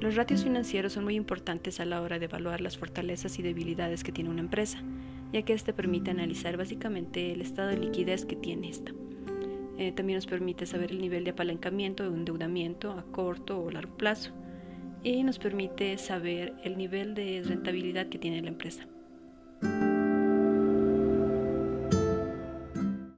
Los ratios financieros son muy importantes a la hora de evaluar las fortalezas y debilidades que tiene una empresa, ya que este permite analizar básicamente el estado de liquidez que tiene esta. Eh, también nos permite saber el nivel de apalancamiento o endeudamiento a corto o largo plazo y nos permite saber el nivel de rentabilidad que tiene la empresa.